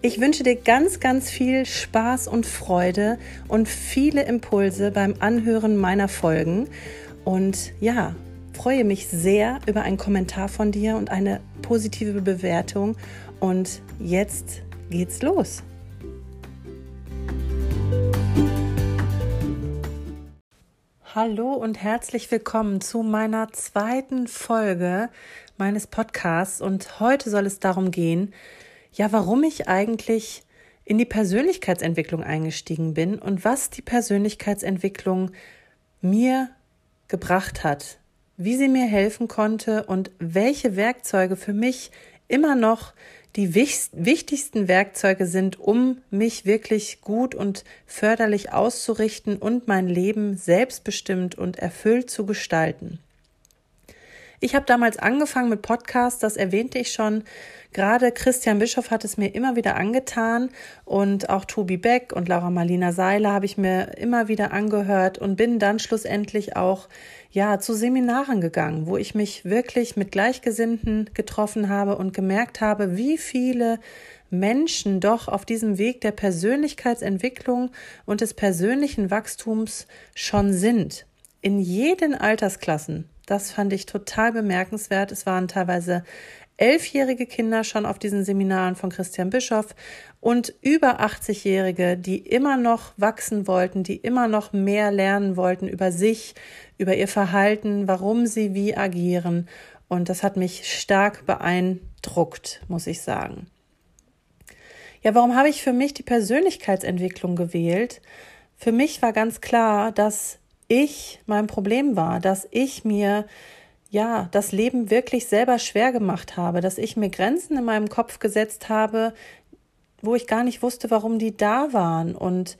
Ich wünsche dir ganz, ganz viel Spaß und Freude und viele Impulse beim Anhören meiner Folgen. Und ja, freue mich sehr über einen Kommentar von dir und eine positive Bewertung. Und jetzt geht's los. Hallo und herzlich willkommen zu meiner zweiten Folge meines Podcasts. Und heute soll es darum gehen, ja, warum ich eigentlich in die Persönlichkeitsentwicklung eingestiegen bin und was die Persönlichkeitsentwicklung mir gebracht hat, wie sie mir helfen konnte und welche Werkzeuge für mich immer noch die wichtigsten Werkzeuge sind, um mich wirklich gut und förderlich auszurichten und mein Leben selbstbestimmt und erfüllt zu gestalten. Ich habe damals angefangen mit Podcasts, das erwähnte ich schon. Gerade Christian Bischoff hat es mir immer wieder angetan und auch Tobi Beck und Laura Marlina Seiler habe ich mir immer wieder angehört und bin dann schlussendlich auch ja zu Seminaren gegangen, wo ich mich wirklich mit Gleichgesinnten getroffen habe und gemerkt habe, wie viele Menschen doch auf diesem Weg der Persönlichkeitsentwicklung und des persönlichen Wachstums schon sind. In jeden Altersklassen das fand ich total bemerkenswert. Es waren teilweise elfjährige Kinder schon auf diesen Seminaren von Christian Bischoff und über 80-Jährige, die immer noch wachsen wollten, die immer noch mehr lernen wollten über sich, über ihr Verhalten, warum sie wie agieren. Und das hat mich stark beeindruckt, muss ich sagen. Ja, warum habe ich für mich die Persönlichkeitsentwicklung gewählt? Für mich war ganz klar, dass ich mein Problem war, dass ich mir ja das Leben wirklich selber schwer gemacht habe, dass ich mir Grenzen in meinem Kopf gesetzt habe, wo ich gar nicht wusste, warum die da waren. Und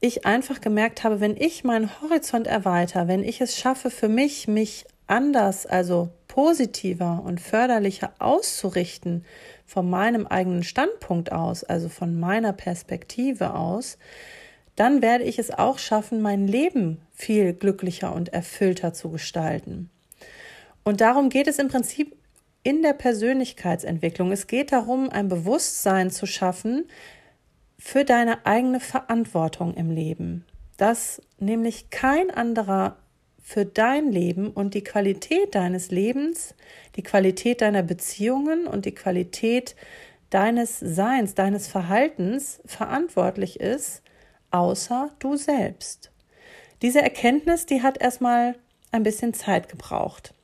ich einfach gemerkt habe, wenn ich meinen Horizont erweitere, wenn ich es schaffe für mich, mich anders, also positiver und förderlicher auszurichten von meinem eigenen Standpunkt aus, also von meiner Perspektive aus, dann werde ich es auch schaffen, mein Leben viel glücklicher und erfüllter zu gestalten. Und darum geht es im Prinzip in der Persönlichkeitsentwicklung. Es geht darum, ein Bewusstsein zu schaffen für deine eigene Verantwortung im Leben, dass nämlich kein anderer für dein Leben und die Qualität deines Lebens, die Qualität deiner Beziehungen und die Qualität deines Seins, deines Verhaltens verantwortlich ist, außer du selbst. Diese Erkenntnis, die hat erstmal ein bisschen Zeit gebraucht.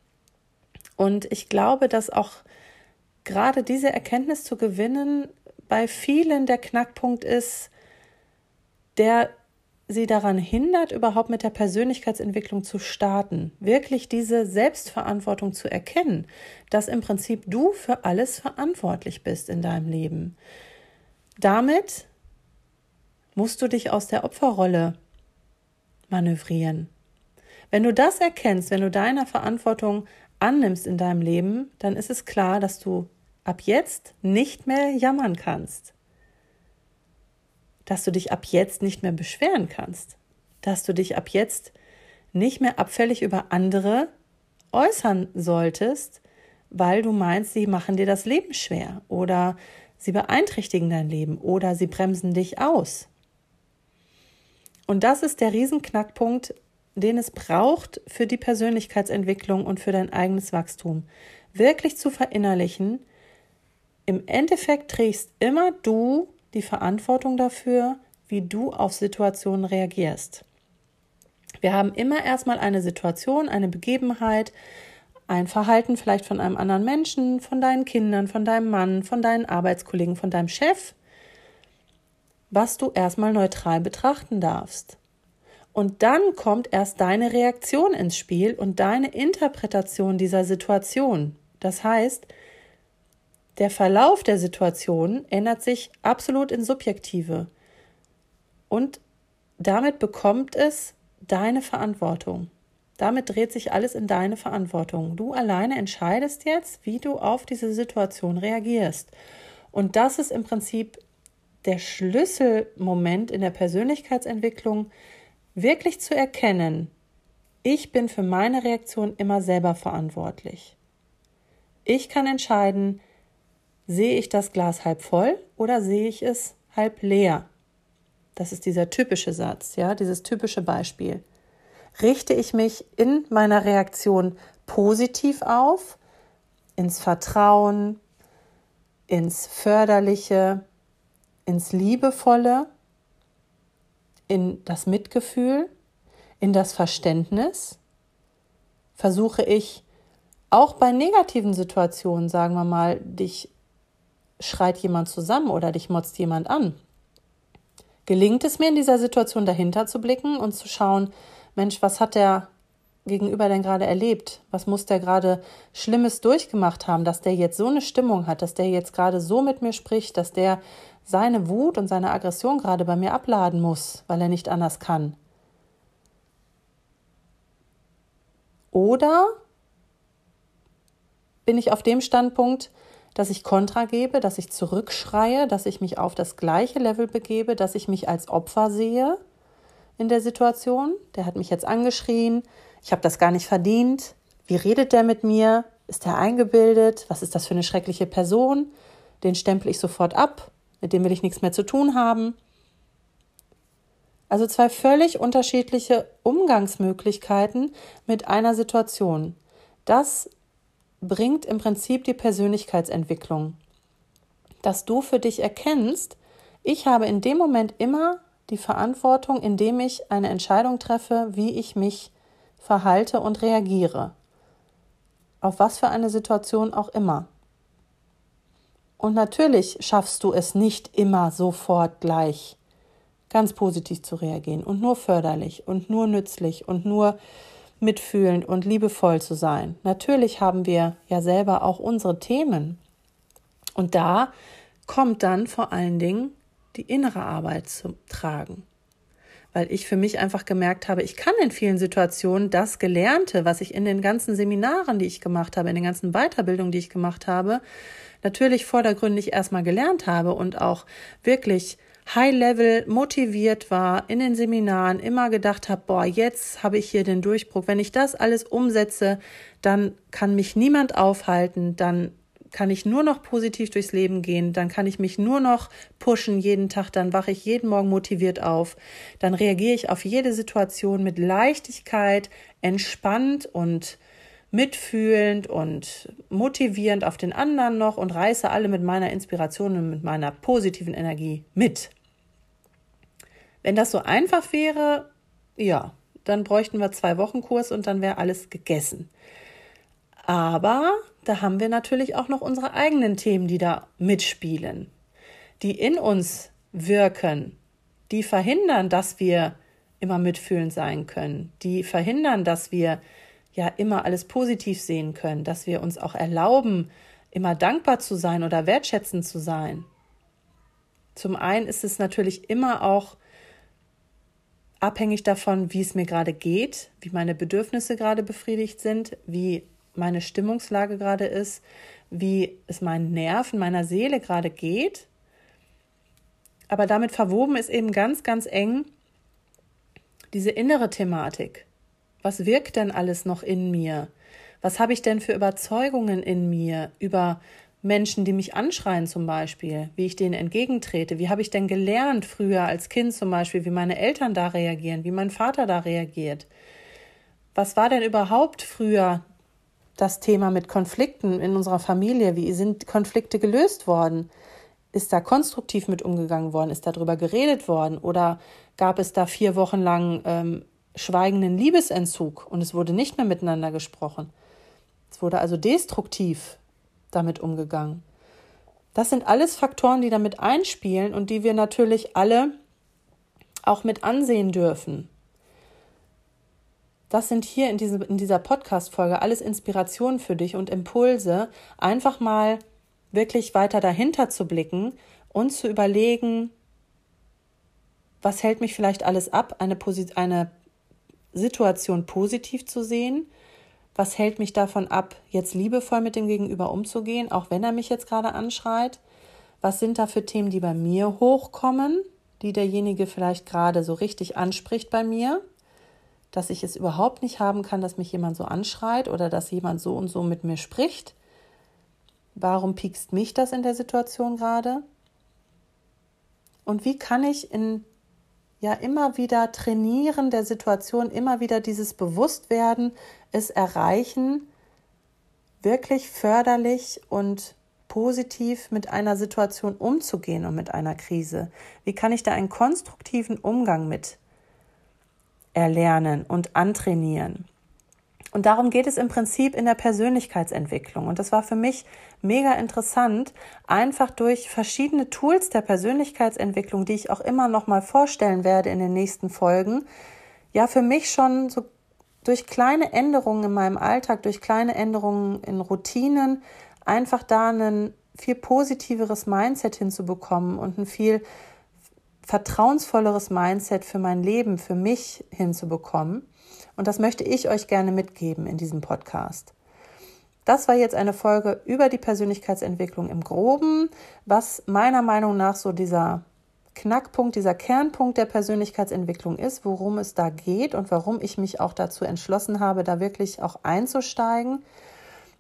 Und ich glaube, dass auch gerade diese Erkenntnis zu gewinnen bei vielen der Knackpunkt ist, der sie daran hindert, überhaupt mit der Persönlichkeitsentwicklung zu starten, wirklich diese Selbstverantwortung zu erkennen, dass im Prinzip du für alles verantwortlich bist in deinem Leben. Damit musst du dich aus der Opferrolle manövrieren. Wenn du das erkennst, wenn du deine Verantwortung annimmst in deinem Leben, dann ist es klar, dass du ab jetzt nicht mehr jammern kannst. Dass du dich ab jetzt nicht mehr beschweren kannst. Dass du dich ab jetzt nicht mehr abfällig über andere äußern solltest, weil du meinst, sie machen dir das Leben schwer oder sie beeinträchtigen dein Leben oder sie bremsen dich aus. Und das ist der Riesenknackpunkt, den es braucht für die Persönlichkeitsentwicklung und für dein eigenes Wachstum. Wirklich zu verinnerlichen, im Endeffekt trägst immer du die Verantwortung dafür, wie du auf Situationen reagierst. Wir haben immer erstmal eine Situation, eine Begebenheit, ein Verhalten vielleicht von einem anderen Menschen, von deinen Kindern, von deinem Mann, von deinen Arbeitskollegen, von deinem Chef, was du erstmal neutral betrachten darfst. Und dann kommt erst deine Reaktion ins Spiel und deine Interpretation dieser Situation. Das heißt, der Verlauf der Situation ändert sich absolut in Subjektive. Und damit bekommt es deine Verantwortung. Damit dreht sich alles in deine Verantwortung. Du alleine entscheidest jetzt, wie du auf diese Situation reagierst. Und das ist im Prinzip der Schlüsselmoment in der Persönlichkeitsentwicklung, wirklich zu erkennen, ich bin für meine Reaktion immer selber verantwortlich. Ich kann entscheiden, sehe ich das Glas halb voll oder sehe ich es halb leer. Das ist dieser typische Satz, ja, dieses typische Beispiel. Richte ich mich in meiner Reaktion positiv auf, ins Vertrauen, ins Förderliche, ins Liebevolle, in das Mitgefühl, in das Verständnis? Versuche ich auch bei negativen Situationen, sagen wir mal, dich schreit jemand zusammen oder dich motzt jemand an, Gelingt es mir in dieser Situation dahinter zu blicken und zu schauen, Mensch, was hat der Gegenüber denn gerade erlebt? Was muss der gerade Schlimmes durchgemacht haben, dass der jetzt so eine Stimmung hat, dass der jetzt gerade so mit mir spricht, dass der seine Wut und seine Aggression gerade bei mir abladen muss, weil er nicht anders kann? Oder bin ich auf dem Standpunkt, dass ich Kontra gebe, dass ich zurückschreie, dass ich mich auf das gleiche Level begebe, dass ich mich als Opfer sehe in der Situation. Der hat mich jetzt angeschrien, ich habe das gar nicht verdient. Wie redet der mit mir? Ist er eingebildet? Was ist das für eine schreckliche Person? Den stempel ich sofort ab, mit dem will ich nichts mehr zu tun haben. Also zwei völlig unterschiedliche Umgangsmöglichkeiten mit einer Situation. Das bringt im Prinzip die Persönlichkeitsentwicklung. Dass du für dich erkennst, ich habe in dem Moment immer die Verantwortung, indem ich eine Entscheidung treffe, wie ich mich verhalte und reagiere. Auf was für eine Situation auch immer. Und natürlich schaffst du es nicht immer sofort gleich ganz positiv zu reagieren und nur förderlich und nur nützlich und nur mitfühlend und liebevoll zu sein. Natürlich haben wir ja selber auch unsere Themen. Und da kommt dann vor allen Dingen die innere Arbeit zu tragen. Weil ich für mich einfach gemerkt habe, ich kann in vielen Situationen das Gelernte, was ich in den ganzen Seminaren, die ich gemacht habe, in den ganzen Weiterbildungen, die ich gemacht habe, natürlich vordergründig erstmal gelernt habe und auch wirklich High-Level motiviert war in den Seminaren, immer gedacht habe, boah, jetzt habe ich hier den Durchbruch. Wenn ich das alles umsetze, dann kann mich niemand aufhalten, dann kann ich nur noch positiv durchs Leben gehen, dann kann ich mich nur noch pushen jeden Tag, dann wache ich jeden Morgen motiviert auf, dann reagiere ich auf jede Situation mit Leichtigkeit, entspannt und mitfühlend und motivierend auf den anderen noch und reiße alle mit meiner Inspiration und mit meiner positiven Energie mit. Wenn das so einfach wäre, ja, dann bräuchten wir zwei Wochen Kurs und dann wäre alles gegessen. Aber da haben wir natürlich auch noch unsere eigenen Themen, die da mitspielen, die in uns wirken, die verhindern, dass wir immer mitfühlend sein können, die verhindern, dass wir ja immer alles positiv sehen können, dass wir uns auch erlauben, immer dankbar zu sein oder wertschätzend zu sein. Zum einen ist es natürlich immer auch abhängig davon, wie es mir gerade geht, wie meine Bedürfnisse gerade befriedigt sind, wie meine Stimmungslage gerade ist, wie es meinen Nerven, meiner Seele gerade geht. Aber damit verwoben ist eben ganz, ganz eng diese innere Thematik. Was wirkt denn alles noch in mir? Was habe ich denn für Überzeugungen in mir über Menschen, die mich anschreien zum Beispiel, wie ich denen entgegentrete. Wie habe ich denn gelernt früher als Kind zum Beispiel, wie meine Eltern da reagieren, wie mein Vater da reagiert? Was war denn überhaupt früher das Thema mit Konflikten in unserer Familie? Wie sind Konflikte gelöst worden? Ist da konstruktiv mit umgegangen worden? Ist darüber geredet worden? Oder gab es da vier Wochen lang ähm, schweigenden Liebesentzug und es wurde nicht mehr miteinander gesprochen. Es wurde also destruktiv damit umgegangen. Das sind alles Faktoren, die damit einspielen und die wir natürlich alle auch mit ansehen dürfen. Das sind hier in, diesem, in dieser Podcast-Folge alles Inspirationen für dich und Impulse, einfach mal wirklich weiter dahinter zu blicken und zu überlegen, was hält mich vielleicht alles ab, eine, eine Situation positiv zu sehen, was hält mich davon ab, jetzt liebevoll mit dem Gegenüber umzugehen, auch wenn er mich jetzt gerade anschreit, was sind da für Themen, die bei mir hochkommen, die derjenige vielleicht gerade so richtig anspricht bei mir, dass ich es überhaupt nicht haben kann, dass mich jemand so anschreit oder dass jemand so und so mit mir spricht. Warum piekst mich das in der Situation gerade? Und wie kann ich in ja immer wieder trainieren der Situation, immer wieder dieses Bewusstwerden, es erreichen, wirklich förderlich und positiv mit einer Situation umzugehen und mit einer Krise? Wie kann ich da einen konstruktiven Umgang mit erlernen und antrainieren? Und darum geht es im Prinzip in der Persönlichkeitsentwicklung. Und das war für mich mega interessant, einfach durch verschiedene Tools der Persönlichkeitsentwicklung, die ich auch immer noch mal vorstellen werde in den nächsten Folgen, ja, für mich schon so durch kleine Änderungen in meinem Alltag, durch kleine Änderungen in Routinen, einfach da ein viel positiveres Mindset hinzubekommen und ein viel vertrauensvolleres Mindset für mein Leben, für mich hinzubekommen. Und das möchte ich euch gerne mitgeben in diesem Podcast. Das war jetzt eine Folge über die Persönlichkeitsentwicklung im Groben, was meiner Meinung nach so dieser Knackpunkt, dieser Kernpunkt der Persönlichkeitsentwicklung ist, worum es da geht und warum ich mich auch dazu entschlossen habe, da wirklich auch einzusteigen.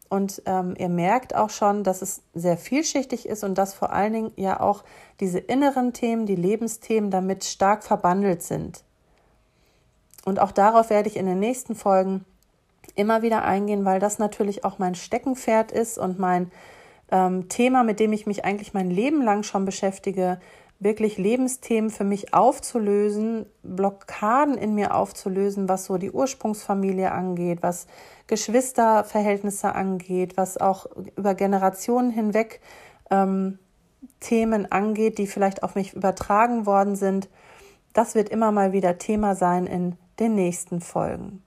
Und ähm, ihr merkt auch schon, dass es sehr vielschichtig ist und dass vor allen Dingen ja auch diese inneren Themen, die Lebensthemen damit stark verbandelt sind. Und auch darauf werde ich in den nächsten Folgen immer wieder eingehen, weil das natürlich auch mein Steckenpferd ist und mein ähm, Thema, mit dem ich mich eigentlich mein Leben lang schon beschäftige, wirklich Lebensthemen für mich aufzulösen, Blockaden in mir aufzulösen, was so die Ursprungsfamilie angeht, was Geschwisterverhältnisse angeht, was auch über Generationen hinweg ähm, Themen angeht, die vielleicht auf mich übertragen worden sind. Das wird immer mal wieder Thema sein in den nächsten Folgen.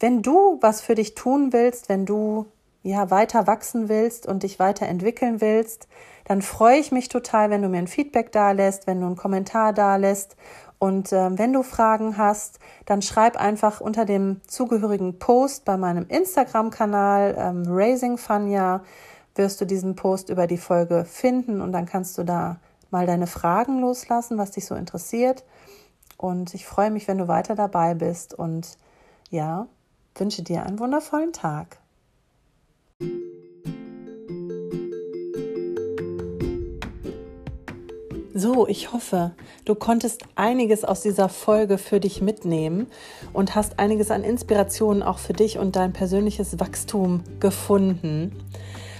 Wenn du was für dich tun willst, wenn du ja weiter wachsen willst und dich weiterentwickeln willst, dann freue ich mich total, wenn du mir ein Feedback da lässt, wenn du einen Kommentar da lässt und äh, wenn du Fragen hast, dann schreib einfach unter dem zugehörigen Post bei meinem Instagram-Kanal ähm, Raising Fania wirst du diesen Post über die Folge finden und dann kannst du da mal deine Fragen loslassen, was dich so interessiert. Und ich freue mich, wenn du weiter dabei bist und ja, wünsche dir einen wundervollen Tag. So, ich hoffe, du konntest einiges aus dieser Folge für dich mitnehmen und hast einiges an Inspirationen auch für dich und dein persönliches Wachstum gefunden.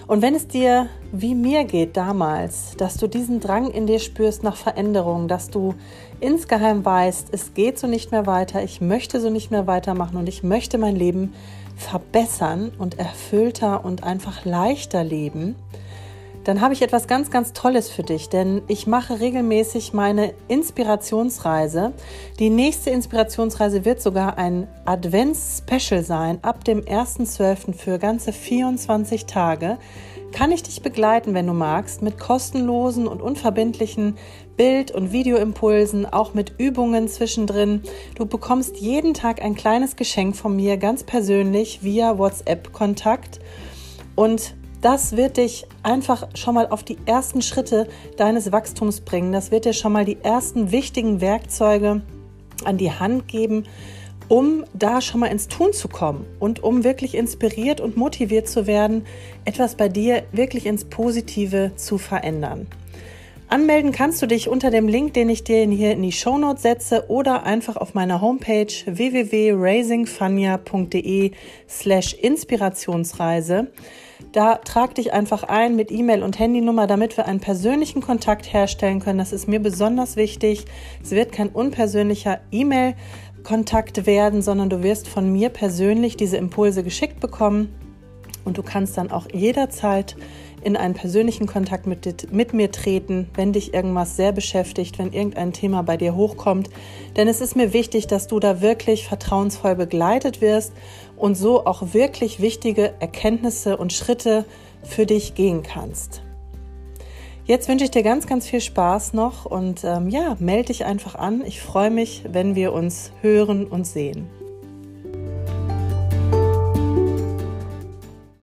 Und wenn es dir wie mir geht damals, dass du diesen Drang in dir spürst nach Veränderung, dass du insgeheim weißt, es geht so nicht mehr weiter, ich möchte so nicht mehr weitermachen und ich möchte mein Leben verbessern und erfüllter und einfach leichter leben, dann habe ich etwas ganz, ganz Tolles für dich, denn ich mache regelmäßig meine Inspirationsreise. Die nächste Inspirationsreise wird sogar ein Advents-Special sein, ab dem 1.12. für ganze 24 Tage. Kann ich dich begleiten, wenn du magst, mit kostenlosen und unverbindlichen Bild- und Videoimpulsen, auch mit Übungen zwischendrin. Du bekommst jeden Tag ein kleines Geschenk von mir, ganz persönlich via WhatsApp-Kontakt. Und das wird dich einfach schon mal auf die ersten Schritte deines Wachstums bringen. Das wird dir schon mal die ersten wichtigen Werkzeuge an die Hand geben, um da schon mal ins Tun zu kommen und um wirklich inspiriert und motiviert zu werden, etwas bei dir wirklich ins Positive zu verändern. Anmelden kannst du dich unter dem Link, den ich dir hier in die Shownotes setze oder einfach auf meiner Homepage www.raisingfania.de slash Inspirationsreise. Da trag dich einfach ein mit E-Mail und Handynummer, damit wir einen persönlichen Kontakt herstellen können. Das ist mir besonders wichtig. Es wird kein unpersönlicher E-Mail-Kontakt werden, sondern du wirst von mir persönlich diese Impulse geschickt bekommen und du kannst dann auch jederzeit in einen persönlichen Kontakt mit, mit mir treten, wenn dich irgendwas sehr beschäftigt, wenn irgendein Thema bei dir hochkommt. Denn es ist mir wichtig, dass du da wirklich vertrauensvoll begleitet wirst und so auch wirklich wichtige Erkenntnisse und Schritte für dich gehen kannst. Jetzt wünsche ich dir ganz, ganz viel Spaß noch und ähm, ja, melde dich einfach an. Ich freue mich, wenn wir uns hören und sehen.